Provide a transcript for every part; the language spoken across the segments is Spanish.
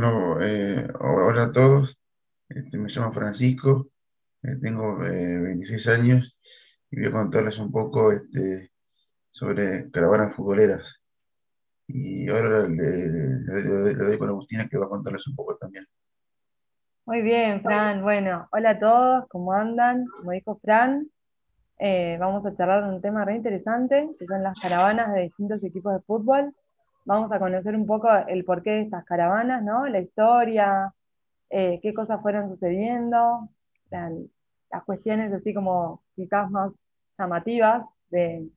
Bueno, eh, hola a todos. Este, me llamo Francisco, eh, tengo 26 eh, años y voy a contarles un poco este, sobre caravanas futboleras. Y ahora le, doy con Agustina que va a contarles un poco también. Muy bien, Fran. Bueno, hola a todos, ¿cómo andan? Como dijo Fran, vamos a charlar de un tema re interesante, que son las caravanas de distintos equipos de fútbol vamos a conocer un poco el porqué de estas caravanas, ¿no? La historia, eh, qué cosas fueron sucediendo, las cuestiones así como quizás más llamativas de,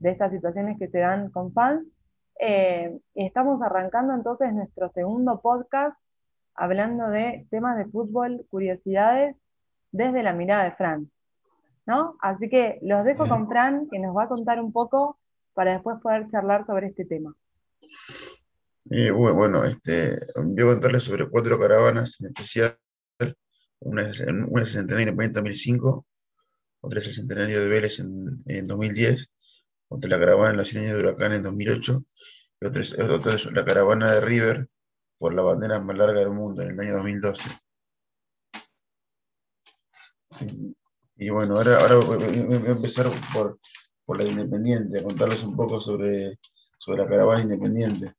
estas situaciones que se dan con fans. Eh, y estamos arrancando entonces nuestro segundo podcast hablando de temas de fútbol, curiosidades, desde la mirada de Fran. ¿no? Así que los dejo con Fran, que nos va a contar un poco para después poder charlar sobre este tema. Bueno, este, voy a contarles sobre cuatro caravanas en especial. Una es, una el centenario independiente en 2005, otra es el centenario de Vélez en, en 2010, otra la caravana en la 100 de Huracán en 2008, y otra es, la caravana de River por la bandera más larga del mundo en el año 2012. Y bueno, ahora, ahora voy a empezar por, por la Independiente, a contarles un poco sobre sobre la caravana independiente.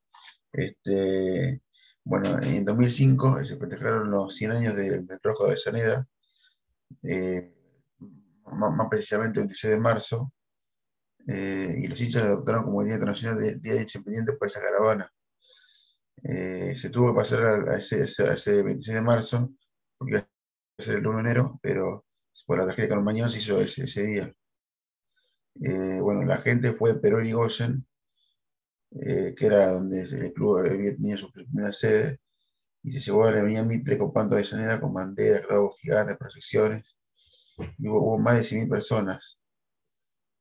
Este, bueno, en 2005 se festejaron los 100 años del, Rojo de Avellaneda, eh, más, precisamente el 26 de marzo, eh, y los hinchas adoptaron como Día Internacional de Día Independiente por esa caravana. Eh, se tuvo que pasar a ese, ese, 26 de marzo, porque iba a ser el 1 de enero, pero por la tragedia de Carmañón se hizo ese, ese día. bueno, la gente fue de Perón y Goyen, eh, que era donde el club había tenido su primera sede, y se llevó a la avenida Mitre copando de Llanera con banderas, clavos gigantes, proyecciones, y hubo, más de 100.000 personas.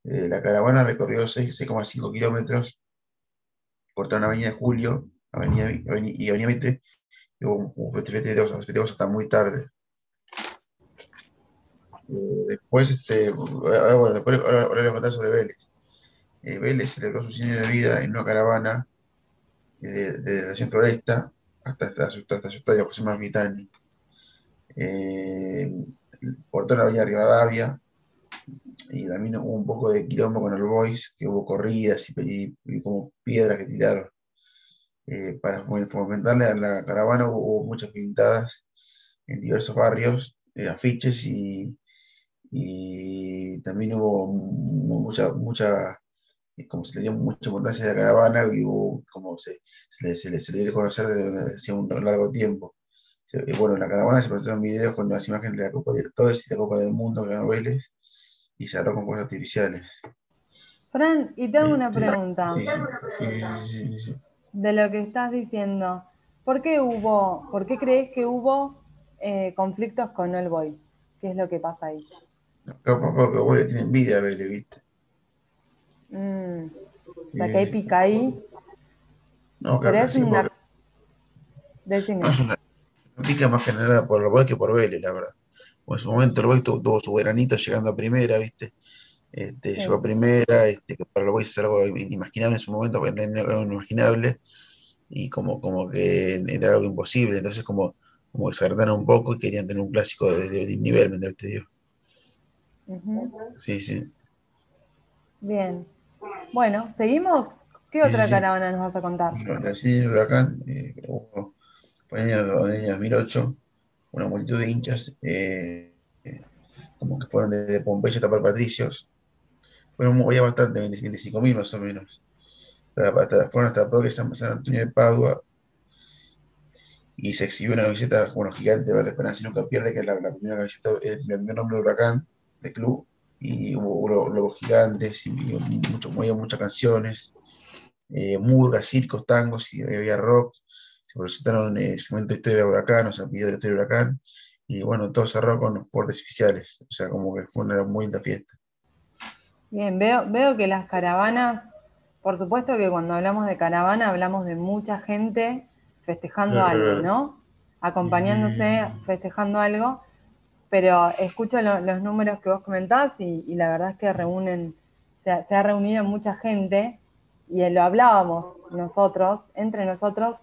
Eh, la caravana recorrió 6,5 kilómetros, cortaron Avenida Julio avenida, y Avenida Mitre, y hubo un festejo hasta muy tarde. Eh, después, este, ahora, después, ahora, ahora les voy a contar sobre Vélez eh, Vélez celebró su cine de vida en una caravana desde de, la Centro-Floresta hasta, hasta, hasta, su estadio José Marmitani. Eh, por toda la Rivadavia, y también hubo un poco de quilombo con el Boys, que hubo corridas y, como piedras que tiraron. Eh, para fomentarle a la caravana hubo, muchas pintadas en diversos barrios, eh, afiches y, y, también hubo mucha, mucha como se le dio mucha importancia a la caravana y como se, se, le, se, le, se dio a conocer desde hace un largo tiempo. bueno, en la caravana se presentaron videos con las imágenes de la Copa Libertadores y la Copa del Mundo que ganó Vélez y se habló con fuerzas artificiales. Fran, y te hago una este, pregunta. Sí, sí, de lo que estás diciendo. ¿Por qué hubo, por qué crees que hubo eh, conflictos con el Boys? ¿Qué es lo que pasa ahí? Porque Boys tiene envidia a Vélez, ¿viste? Mm. La que hay pica ahí. No, claro, sí, una... no, es una pica más generada por el que por Vélez, la verdad. en su momento el Boy tuvo, su veranito llegando a primera, ¿viste? Este, Llegó a primera, este, que para el Boy es algo inimaginable en su momento, porque era inimaginable, y como, como que era algo imposible, entonces como, como que se agradaron un poco y querían tener un clásico de, de, nivel, ¿me entiendes? Sí, sí. Bien. Bueno, ¿seguimos? ¿Qué otra caravana nos vas a contar? De Huracán, eh, fue en el año 2008, una multitud de hinchas, eh, eh, como que fueron desde Pompeya hasta Patricios. Fueron muy bastante, 25 mil más o menos. fueron hasta la propia San, Antonio de Padua y se exhibió una camiseta, bueno, gigante, Vale Esperanza nunca pierde, que es la, primera camiseta, el primer nombre de Huracán, de club, y hubo lobos gigantes, y, mucho, muchas canciones, eh, murgas, circos, tangos, y había rock, se presentaron eh, segmento de historia de huracán, o sea, video de historia de huracán, y bueno, todo cerró con fuertes oficiales, o sea, como que fue una muy linda fiesta. Bien, veo, veo que las caravanas, por supuesto que cuando hablamos de caravana hablamos de mucha gente festejando algo, ¿no? Acompañándose, festejando algo, pero escucho los números que vos comentás y, la verdad es que reúnen, se, ha reunido mucha gente y lo hablábamos nosotros, entre nosotros,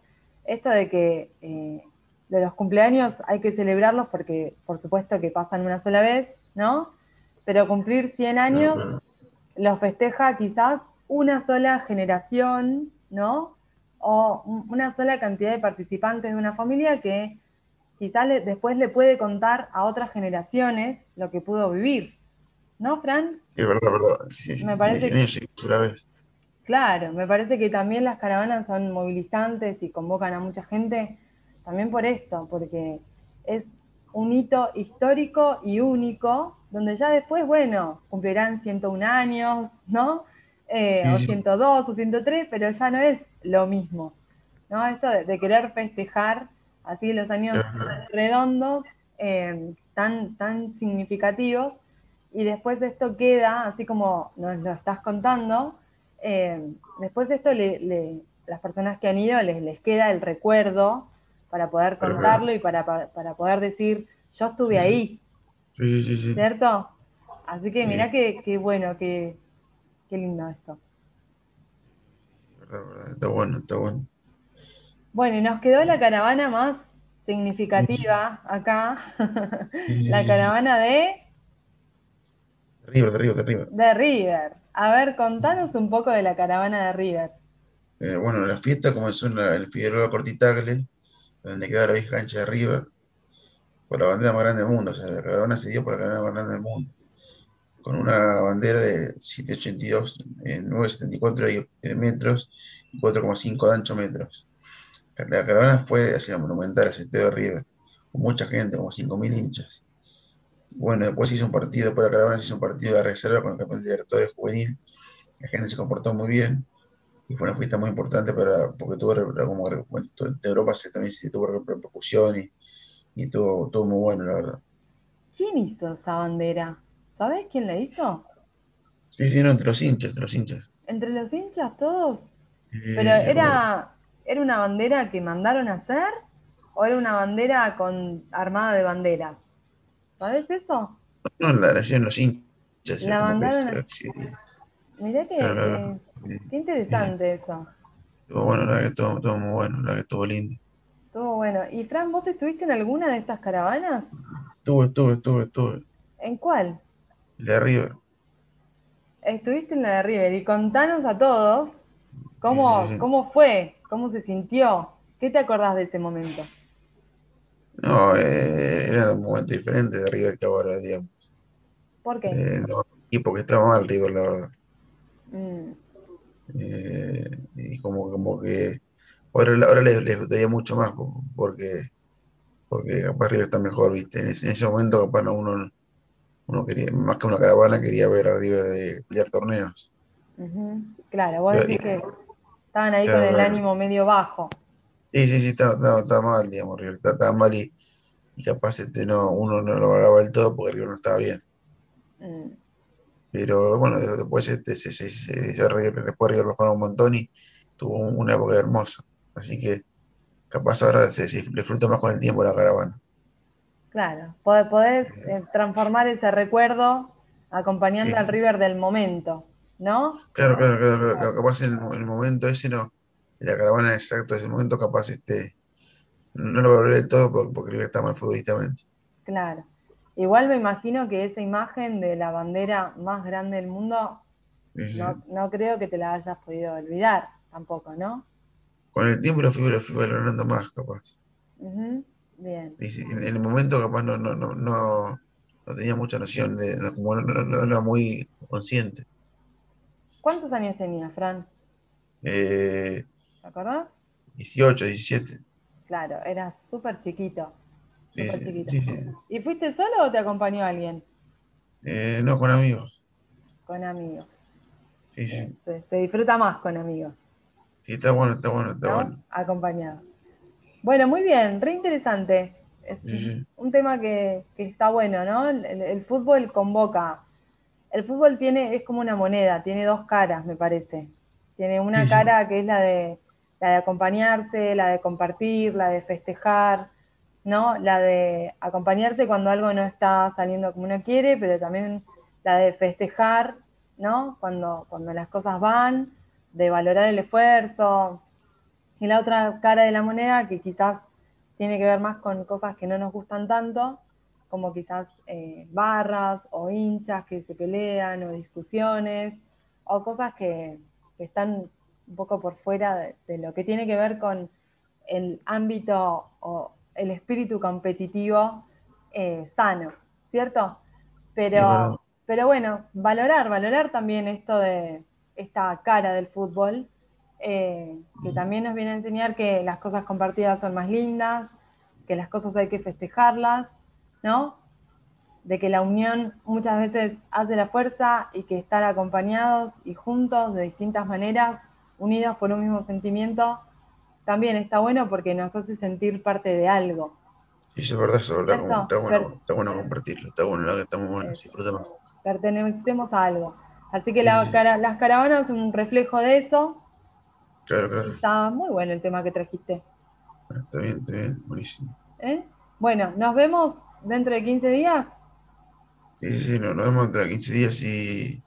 esto de que eh, de los cumpleaños hay que celebrarlos porque por supuesto que pasan una sola vez, ¿no? Pero cumplir 100 años los festeja quizás una sola generación, ¿no? O una sola cantidad de participantes de una familia que quizás después le puede contar a otras generaciones lo que pudo vivir. ¿No, Fran? Sí, verdad, verdad. Sí, me parece que, Claro, me parece que también las caravanas son movilizantes y convocan a mucha gente también por esto, porque es un hito histórico y único, donde ya después, bueno, cumplirán 101 años, ¿no? Eh, o 102 o 103, pero ya no es lo mismo, ¿no? Esto de, querer festejar así los años redondos, eh, tan, tan significativos, y después esto queda, así como nos lo estás contando, eh, después de esto las personas que han ido les, les queda el recuerdo para poder contarlo y para, poder decir, yo estuve ahí. Sí, sí, sí. ¿Cierto? Así que mirá qué, bueno, qué, lindo esto. Está bueno, está bueno. Bueno, y nos quedó la caravana más significativa acá, la caravana de... River, de River, de River. De River. A ver, contanos un poco de la caravana de River. Eh, bueno, la fiesta comenzó en el Figueroa Cortitagle, donde queda la vieja cancha de River, por la bandera más grande del mundo, o sea, la caravana se dio por la caravana más grande del mundo, con una bandera de 782, 974 metros y 4,5 de ancho metros. La caravana fue hacia Monumental, hacia de River, con mucha gente, como 5.000 hinchas. Bueno, después se hizo un partido, después de la caravana se hizo un partido de reserva con el campeón de directores juvenil. La gente se comportó muy bien y fue una fiesta muy importante para, porque tuvo, como bueno, de Europa se, también se tuvo repercusión y, y todo, todo muy bueno, la verdad. ¿Quién hizo esa bandera? ¿Sabes quién la hizo? Sí, sí, no, entre los hinchas, entre los hinchas. ¿Entre los hinchas todos? Pero era, ¿era una bandera que mandaron a hacer o era una bandera con armada de banderas? ¿Sabes eso? No, la hacían los hinchas. La mandaron. Mirá que, qué interesante eso. Estuvo bueno, la que estuvo, muy bueno, la que estuvo lindo. Estuvo bueno. ¿Y Fran, vos estuviste en alguna de estas caravanas? Estuve, estuve, estuve, estuve. ¿En cuál? La de River. Estuviste en la de River y contanos a todos cómo, cómo fue, cómo se sintió. ¿Qué te acordás de ese momento? No, eh, era un momento diferente de River que ahora, digamos. ¿Por qué? Eh, no, y porque estaba mal River, la verdad. Mm. Eh, y como, como que ahora, ahora les, les gustaría mucho más porque, porque capaz River está mejor, ¿viste? En ese, momento capaz uno, uno quería, más que una caravana, quería ver a River de pelear torneos. Claro, vos decís que estaban ahí con el ánimo medio bajo. Sí, sí, sí, estaba, mal, digamos, River estaba, mal y, capaz este, no, uno no lo valoraba del todo porque River no estaba bien. Mm. Pero bueno, después este, se, se, se, después River un montón y tuvo una época hermosa. Así que capaz ahora se, disfruta más con el tiempo la caravana. Claro, podés, eh, transformar ese recuerdo acompañando al River del momento, ¿no? Claro, claro, claro, capaz en el, momento ese no, de la caravana exacto, ese momento capaz este, no lo valoré del todo porque, porque está mal futbolistamente. Claro. Igual me imagino que esa imagen de la bandera más grande del mundo, no, creo que te la hayas podido olvidar tampoco, ¿no? Con el tiempo la fui, la fui valorando más, capaz. Bien. en el momento capaz no, no, no, no, tenía mucha noción, de, como no, era muy consciente. ¿Cuántos años tenías, Fran? Eh, ¿Te acordás? 18, 17. Claro, eras súper chiquito. ¿Y fuiste solo o te acompañó alguien? Eh, no, con amigos. Con amigos. Sí, sí. Se, disfruta más con amigos. Sí, está bueno, está bueno, está bueno. Acompañado. Bueno, muy bien, re interesante. Es un tema que, está bueno, ¿no? El, fútbol convoca. El fútbol tiene, es como una moneda, tiene dos caras, me parece. Tiene una cara que es la de, la de acompañarse, la de compartir, la de festejar, ¿no? La de acompañarse cuando algo no está saliendo como uno quiere, pero también la de festejar, ¿no? Cuando, cuando las cosas van, de valorar el esfuerzo. Y la otra cara de la moneda, que quizás tiene que ver más con cosas que no nos gustan tanto, como quizás eh, barras o hinchas que se pelean o discusiones, o cosas que, están un poco por fuera de, lo que tiene que ver con el ámbito o el espíritu competitivo eh, sano, ¿cierto? Pero, pero bueno, valorar, valorar también esto de esta cara del fútbol, eh, que también nos viene a enseñar que las cosas compartidas son más lindas, que las cosas hay que festejarlas, ¿no? De que la unión muchas veces hace la fuerza y que estar acompañados y juntos de distintas maneras, unidos por un mismo sentimiento, también está bueno porque nos hace sentir parte de algo. Sí, es verdad, es verdad. está, bueno, está bueno compartirlo, está bueno, está muy bueno, disfrutemos. Pertenecemos a algo. Así que las caravanas son un reflejo de eso. Claro, claro. Está muy bueno el tema que trajiste. Está bien, está bien, buenísimo. ¿Eh? Bueno, nos vemos dentro de 15 días. Sí, sí, nos vemos dentro de 15 días y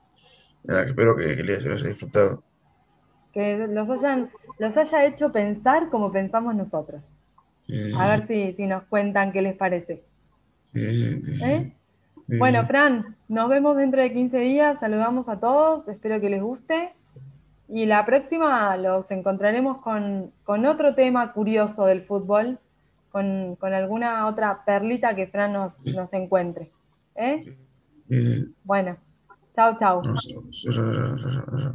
nada, espero que, que les haya disfrutado. Que los, hayan, los haya hecho pensar como pensamos nosotros. A ver si, si, nos cuentan qué les parece. ¿Eh? Bueno, Fran, nos vemos dentro de 15 días. Saludamos a todos. Espero que les guste. Y la próxima los encontraremos con, otro tema curioso del fútbol, con, alguna otra perlita que Fran nos, nos encuentre. ¿Eh? Bueno, chao, chao.